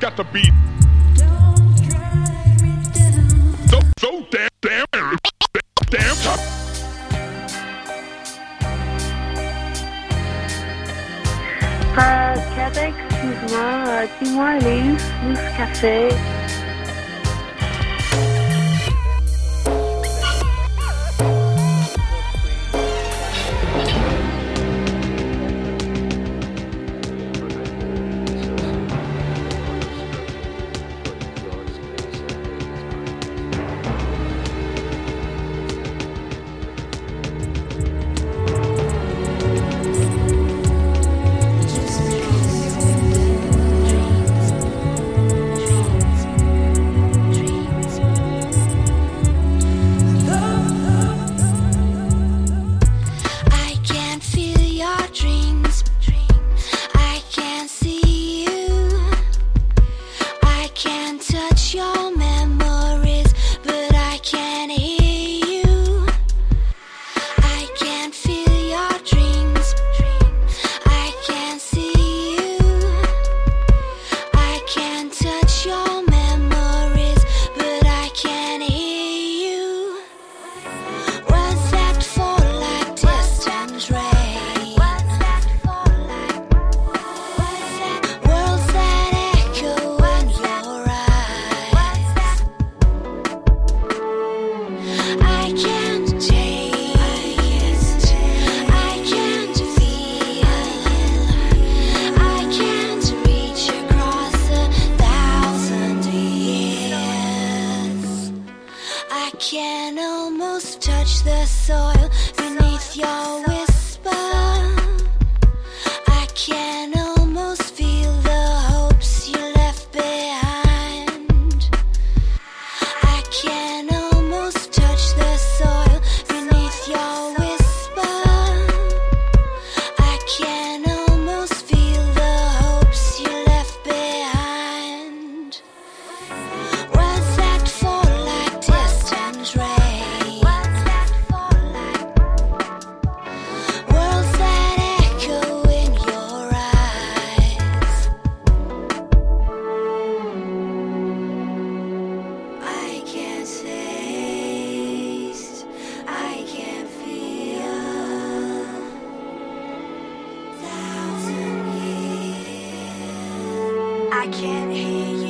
got to be excuse-moi, euh, dis-moi, elle est où, ce café? au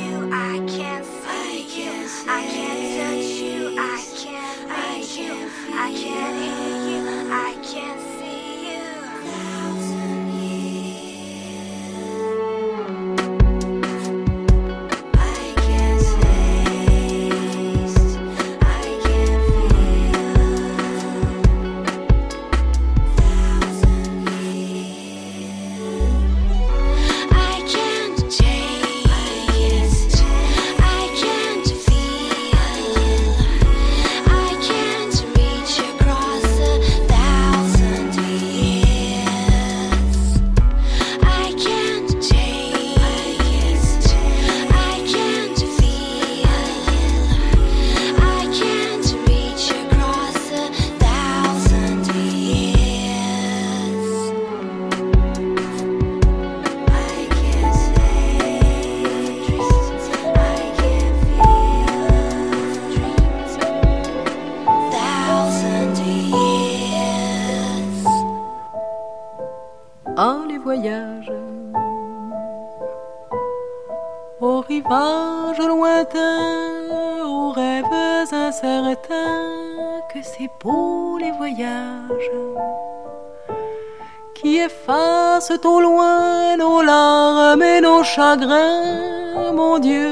chagrins, mon Dieu,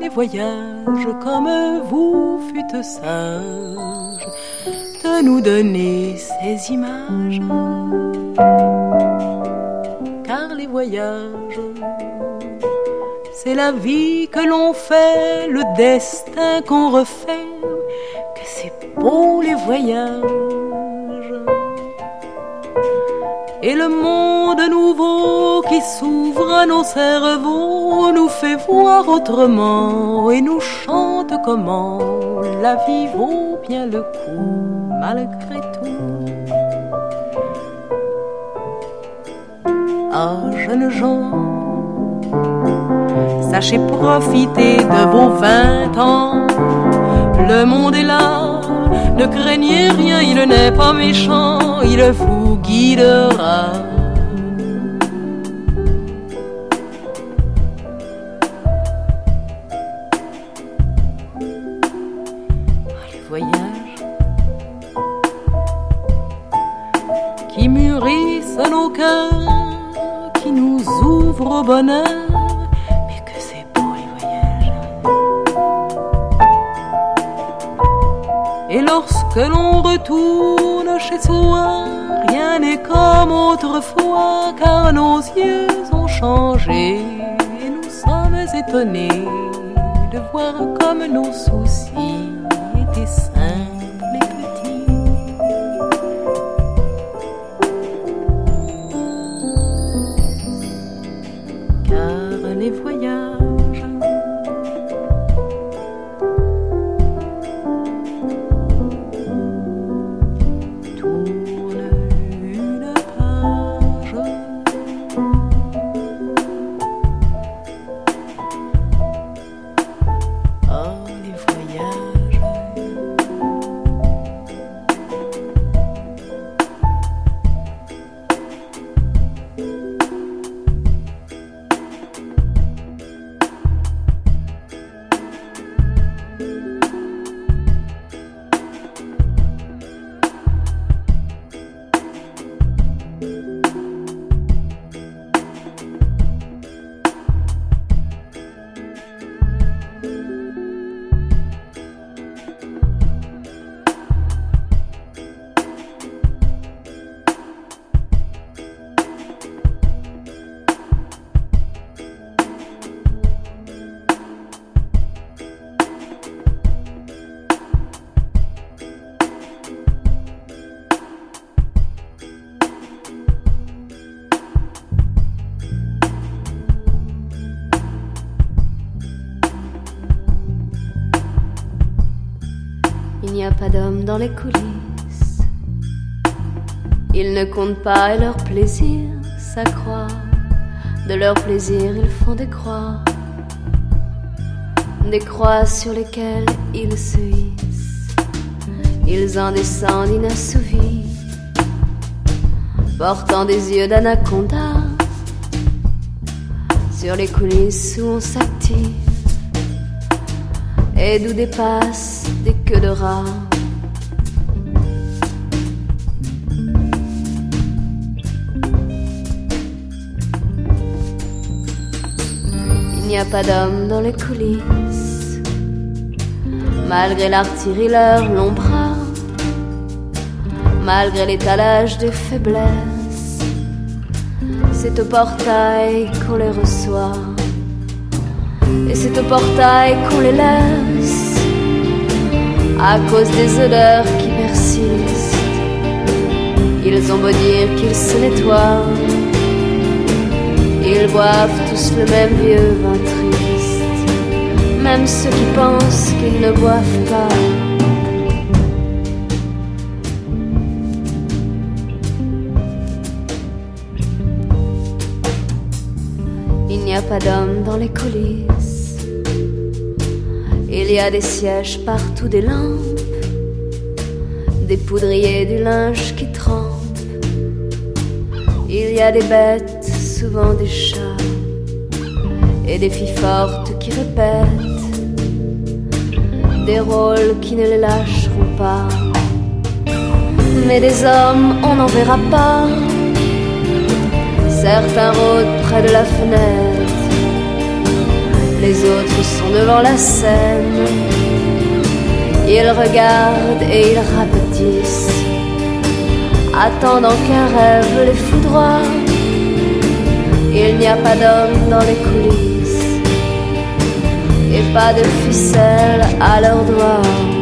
les voyages comme vous fûtes sages de nous donner ces images. Car les voyages, c'est la vie que l'on fait, le destin qu'on refait, que c'est beau les voyages Et le monde s'ouvre à nos cerveaux nous fait voir autrement et nous chante comment la vie vaut bien le coup malgré tout. Ah, jeunes gens, sachez profiter de vos vingt ans. Le monde est là, ne craignez rien, il n'est pas méchant, il vous guidera. Bonheur que l'on retourne chez soi, rien n'est comme autrefois, car nos yeux ont changé. Et nous sommes étonnés de voir comme nos soucis étaient coulisses. Ils ne comptent pas et leur plaisir s'accroît. De leur plaisir, ils font des croix. Des croix sur lesquelles ils se hissent. Ils en descendent inassouvis, portant des yeux d'anaconda sur les coulisses où on s'active et d'où dépassent des queues de rats. N'y a pas d'homme dans les coulisses, malgré l'artillerie leur long bras, malgré l'étalage des faiblesses. C'est au portail qu'on les reçoit, et c'est au portail qu'on les laisse, à cause des odeurs qui persistent. Ils ont beau dire qu'ils se nettoient ils boivent tous le même vieux vin triste, même ceux qui pensent qu'ils ne boivent pas. Il n'y a pas d'hommes dans les coulisses. Il y a des sièges partout, des lampes, des poudriers, du linge qui trempe. Il y a des bêtes souvent des chats et des filles fortes qui répètent des rôles qui ne les lâcheront pas. Mais des hommes, on n'en verra pas. Certains rôdent près de la fenêtre, les autres sont devant la scène. Ils regardent et ils rapetissent, attendant qu'un rêve les foudroie. Il n'y a pas d'homme dans les coulisses et pas de ficelle à leurs doigts.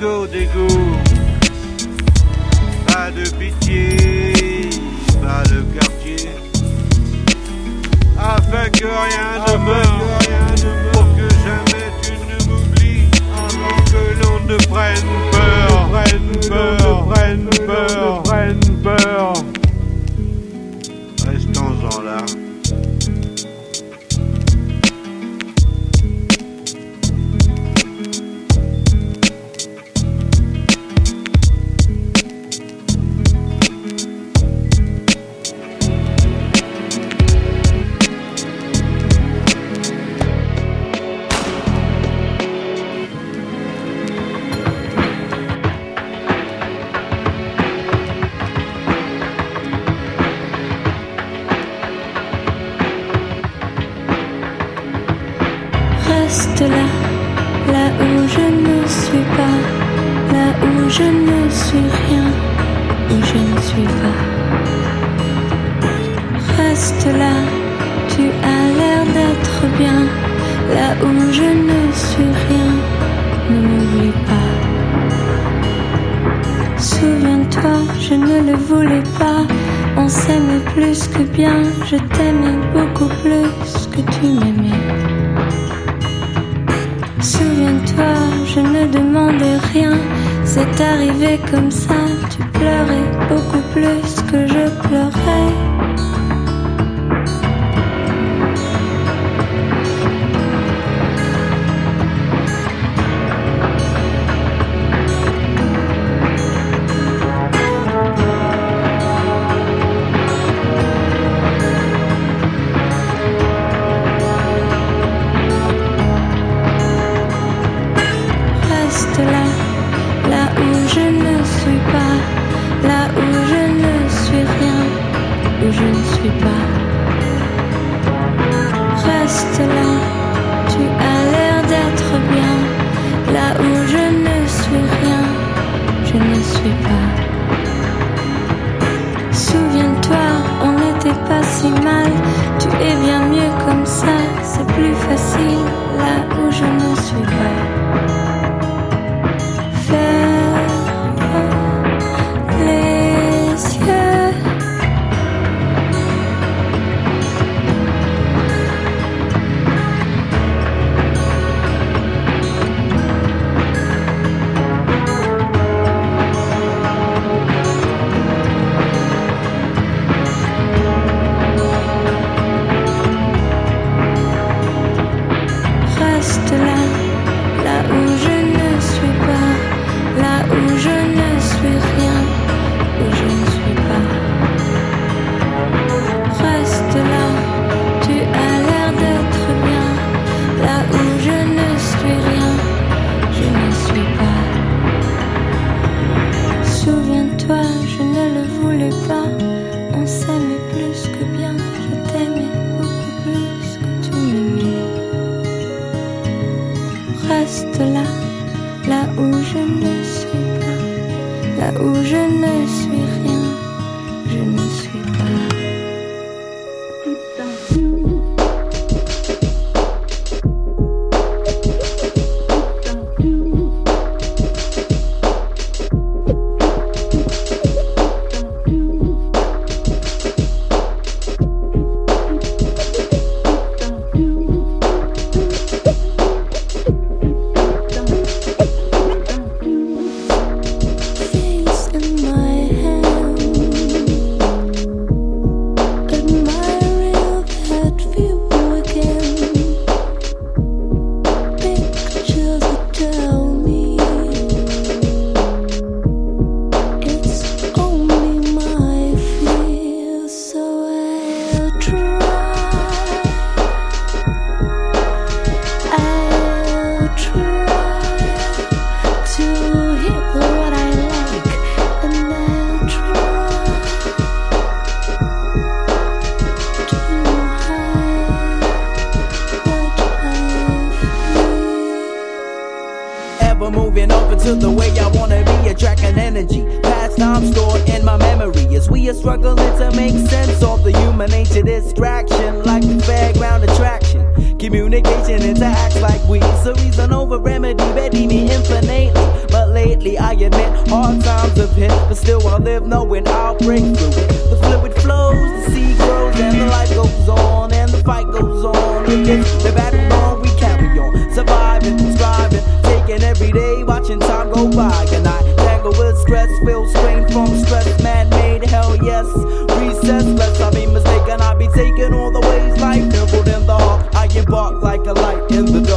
go, dégo. Pas de pitié, pas de quartier. Afin que rien ne meure, pour que jamais tu ne m'oublies, avant que l'on ne prenne peur, prenne peur, prenne peur, prenne peur. reste là, là où je ne suis pas, là où je ne suis rien, où je ne suis pas. Reste là, tu as l'air d'être bien, là où je ne suis rien, ne m'oublie pas. Souviens-toi, je ne le voulais pas. On s'aime plus que bien, je t'aimais beaucoup plus que tu m'aimais je ne demandais rien. C'est arrivé comme ça, tu pleurais beaucoup plus que je pleurais. dominate your distraction like the fairground attraction. Communication interacts like we. So reason over remedy, ready me infinitely. But lately I admit hard times have hit, but still I live knowing I'll break through it. The fluid flows, the sea grows, and the life goes on, and the fight goes on. It the battle on, we carry on, surviving, striving, taking every day, watching time go by, and I tangle with stress, feel strain from stress, man-made. Hell yes, recess, less I taking all the ways life nibbled in the heart, I embark like a light in the dark.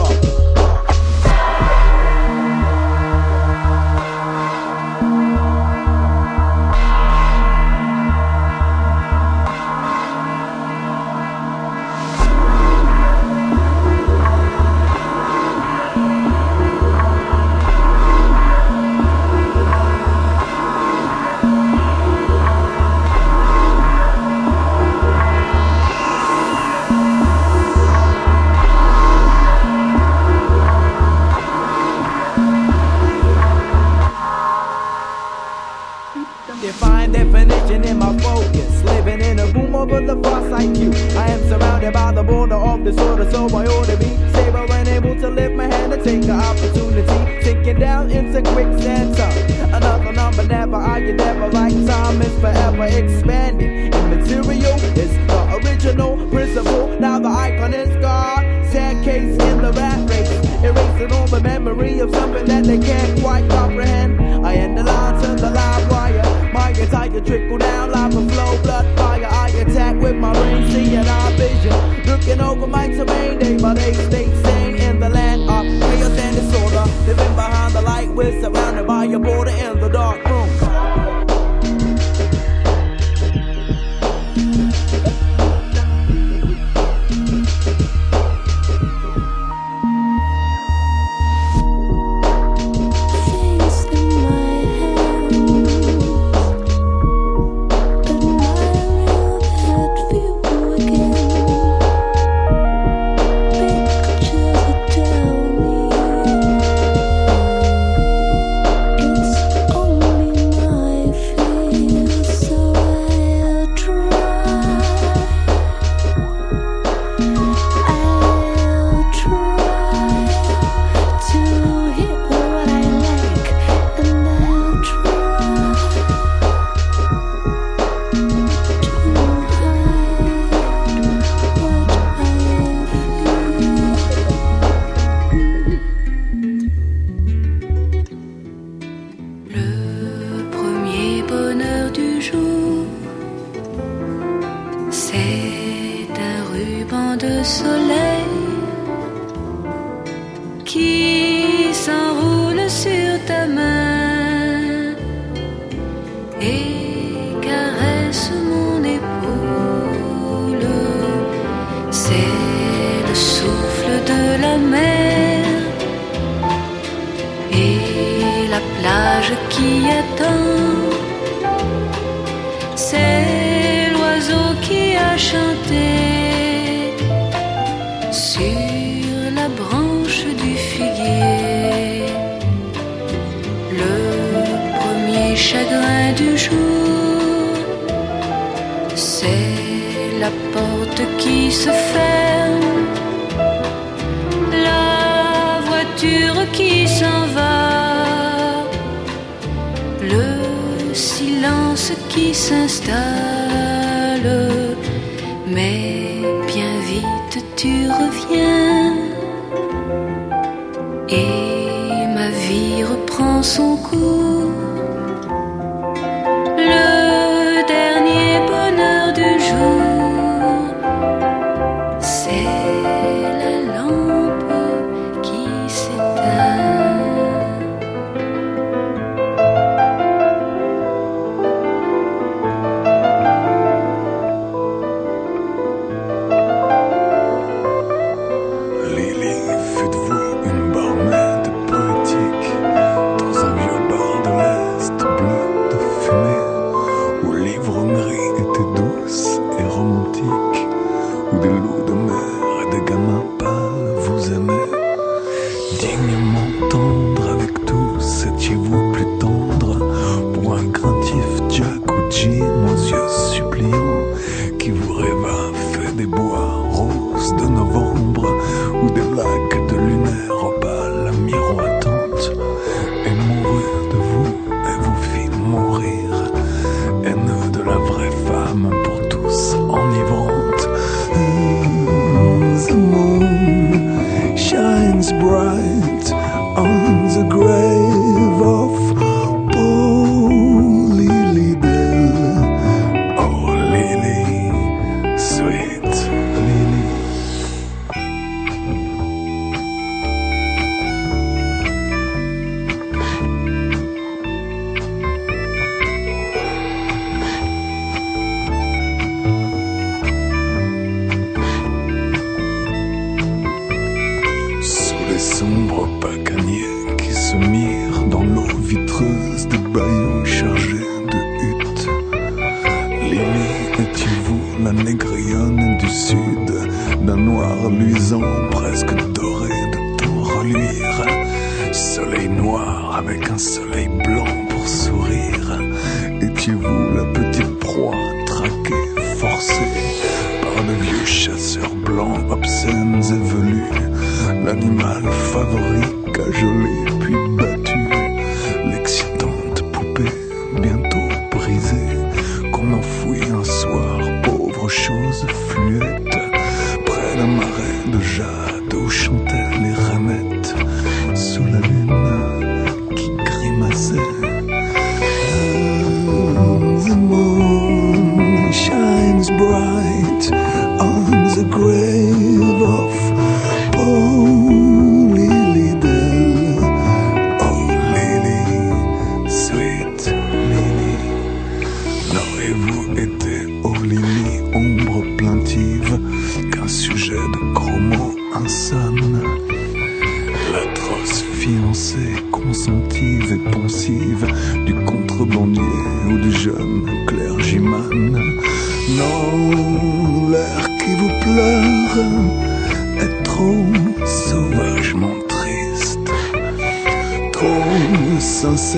and disorder, so I ought to be stable and able to lift my hand and take the opportunity. Sinking down into quicksand, so another number never, I can never like time is forever expanding. Immaterial is the original principle, now the icon is gone. Sad case in the rat race, erasing all the memory of something that they can't quite comprehend. I end the line to the live wire entire trickle down, lava flow, blood fire. I attack with my brain, seeing our vision. Looking over my terrain, day by day, stay sane in the land of chaos and disorder. Living behind the light, we're surrounded by a border in the dark room. soledad. ce qui s'installe. Mais bien vite tu reviens et ma vie reprend son cours.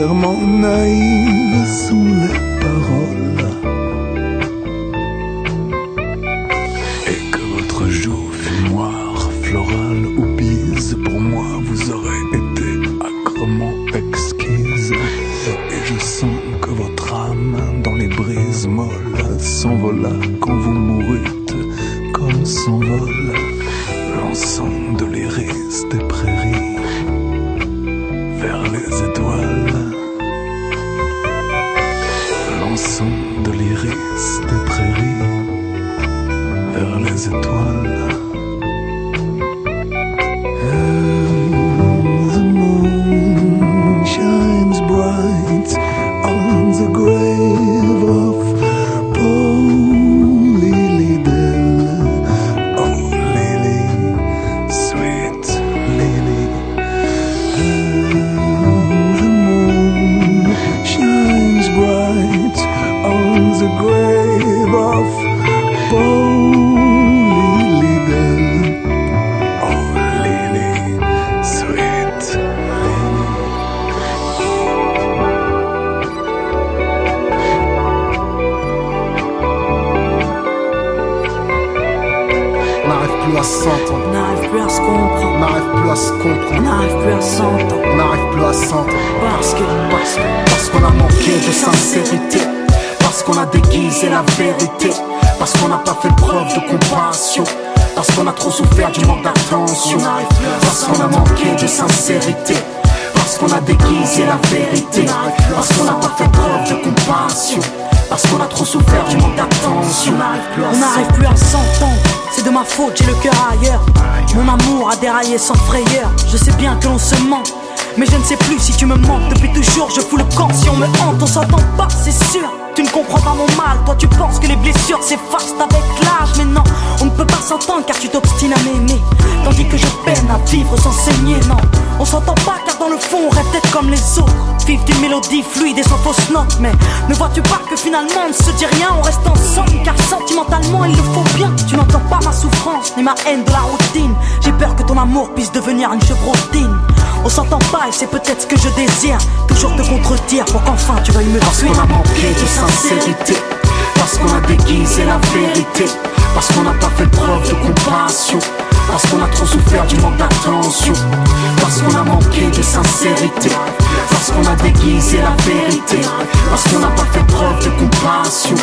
Sincèrement naïve sont les paroles. Et que votre joue fumoir, florale ou bise, pour moi vous aurez été acrement exquise. Et je sens que votre âme, dans les brises molles, s'envola quand vous mourûtes, comme s'envole l'ensemble de l'iris des prairies vers les étoiles. On n'arrive plus à s'entendre. Parce parce qu'on a manqué de sincérité, parce qu'on a déguisé la vérité, parce qu'on n'a pas fait preuve de compassion, parce qu'on a trop souffert du manque d'attention, parce qu'on a manqué de sincérité, parce qu'on a déguisé la vérité, parce qu'on n'a pas fait preuve de compassion, parce qu'on a trop souffert du manque d'attention. on n'arrive plus à s'entendre. C'est de ma faute, j'ai le cœur ailleurs. Mon amour a déraillé sans frayeur. Je sais bien que l'on se ment. Mais je ne sais plus si tu me manques depuis toujours. Je fous le camp si on me hante, on s'entend pas, c'est sûr. Tu ne comprends pas mon mal, toi tu penses que les blessures s'effacent avec l'âge. Mais non, on ne peut pas s'entendre car tu t'obstines à m'aimer. Tandis que je peine à vivre sans saigner, non. On s'entend pas car dans le fond on rêve d'être comme les autres. Vivre d'une mélodie fluide et sans fausse note. Mais ne vois-tu pas que finalement on ne se dit rien, on reste ensemble car sentimentalement il le faut bien. Tu n'entends pas ma souffrance ni ma haine de la routine. J'ai peur que ton amour puisse devenir une chevrotine. On s'entend pas et c'est peut-être ce que je désire. Toujours te contredire pour qu'enfin tu veuilles me Parce qu'on a manqué de sincérité, parce qu'on a déguisé la vérité, parce qu'on n'a pas fait preuve de compassion, parce qu'on a trop souffert du manque d'attention, parce qu'on a manqué de sincérité, parce qu'on a déguisé la vérité, parce qu'on n'a pas fait preuve de compassion,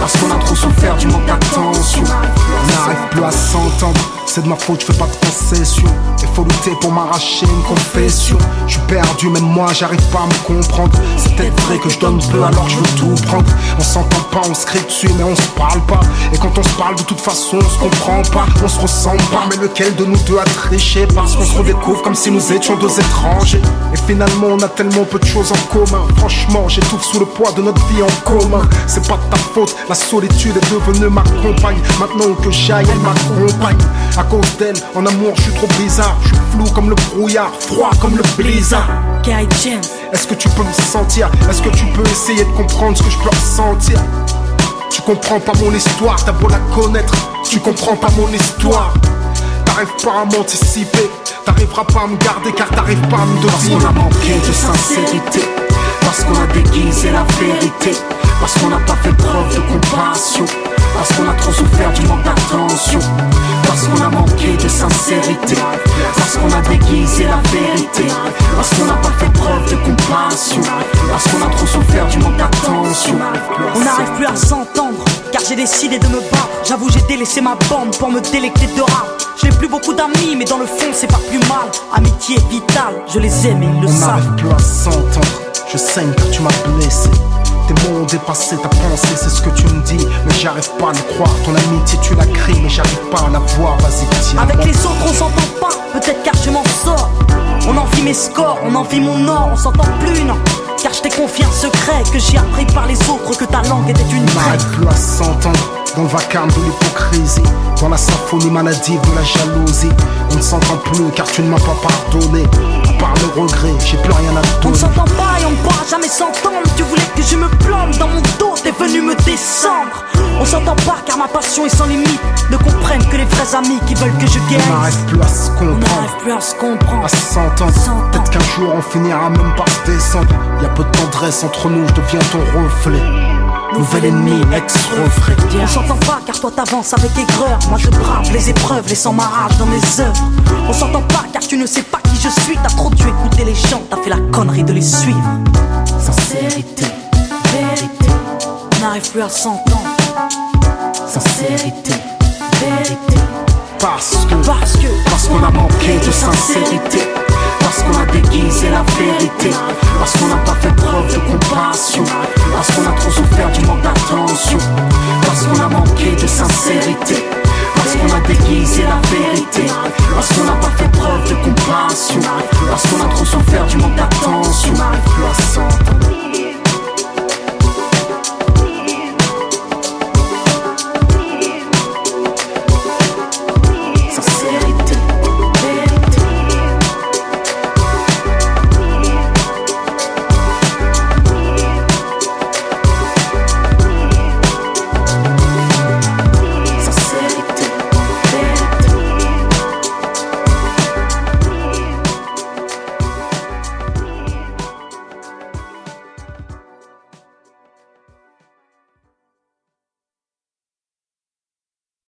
parce qu'on a trop souffert du manque d'attention. On n'arrive plus à s'entendre, c'est de ma faute, je fais pas de concession. Il faut lutter pour m'arracher une confession. Je suis perdu, même moi j'arrive pas à me comprendre. C'est peut-être vrai que je donne peu alors je veux tout prendre. On s'entend pas, on se crie dessus, mais on se parle pas. Et quand on se parle, de toute façon, on se comprend pas. On se ressemble pas, mais le lequel de nous deux a triché Parce qu'on se redécouvre comme si nous étions deux étrangers. Et finalement on a tellement peu de choses en commun. Franchement j'étouffe sous le poids de notre vie en commun. C'est pas de ta faute, la solitude est devenue ma compagne. Maintenant que j'aille elle m'accompagne. À cause d'elle, en amour je suis trop bizarre. Je suis flou comme le brouillard, froid comme le blizzard. Guy James, Est-ce que tu peux me sentir? Est-ce que tu peux essayer de comprendre ce que je peux ressentir? Tu comprends pas mon histoire, t'as beau la connaître. Tu comprends pas mon histoire T'arrives pas à m'anticiper. T'arriveras pas à me garder car t'arrives pas à me Parce deviner qu'on a manqué de sincérité. Parce qu'on a déguisé la vérité. Parce qu'on n'a pas fait preuve de compassion Parce qu'on a trop souffert du manque d'attention Parce qu'on a manqué de sincérité Parce qu'on a déguisé la vérité Parce qu'on n'a pas fait preuve de compassion Parce qu'on a trop souffert du manque d'attention on n'arrive plus à s'entendre car j'ai décidé de me battre. J'avoue, j'ai délaissé ma bande pour me délecter de rap. Je n'ai plus beaucoup d'amis, mais dans le fond, c'est pas plus mal. Amitié vitale, je les aime et ils le On savent. n'arrive plus à s'entendre Je saigne car tu m'as blessé Tes mots ont dépassé ta pensée, c'est ce que tu me dis. Mais j'arrive pas à le croire. Ton amitié tu la cries mais j'arrive pas à la voir. Vas-y tiens. Avec les autres, on s'entend pas, peut-être car je m'en sors. On envie mes scores, on envie mon or, on s'entend plus, non. Car je t'ai confié un secret que j'ai appris par les autres que ta langue était une plus à s'entendre Dans le vacarme de l'hypocrisie Dans la symphonie maladive de la jalousie On ne s'entend plus car tu ne m'as pas pardonné À part le regret, j'ai plus rien à te On ne donner s'entend pas et on ne pourra jamais s'entendre. Tu voulais que je me plante dans mon dos, t'es venu me descendre. On s'entend pas car ma passion est sans limite. Ne comprennent que les vrais amis qui veulent que je On guérisse. n'arrive plus à se On comprendre n'arrive plus à se comprendre. à s'entendre. S'entendre. Peut-être qu'un jour on finira même par se descendre. Y a peu de tendresse entre nous, je deviens ton reflet. Nouvel ennemi, ex-reflet. On s'entend pas car toi t'avances avec aigreur. Moi je brave les épreuves, laissant ma rage dans mes œuvres. On s'entend pas car tu ne sais pas qui je suis. T'as trop dû écouter les gens, t'as fait la connerie de les suivre. Sincérité, vérité, n'arrive plus à s'entendre. sincérité, vérité Parce que, Parce que, Parce qu'on a manqué de sincérité parce qu'on a déguisé la vérité. Parce qu'on n'a pas fait preuve de compassion. Parce qu'on a trop souffert du manque d'attention. Parce qu'on a manqué de sincérité. Parce qu'on a déguisé la vérité. Parce qu'on n'a pas fait preuve de compassion. Parce qu'on a trop souffert du manque d'attention.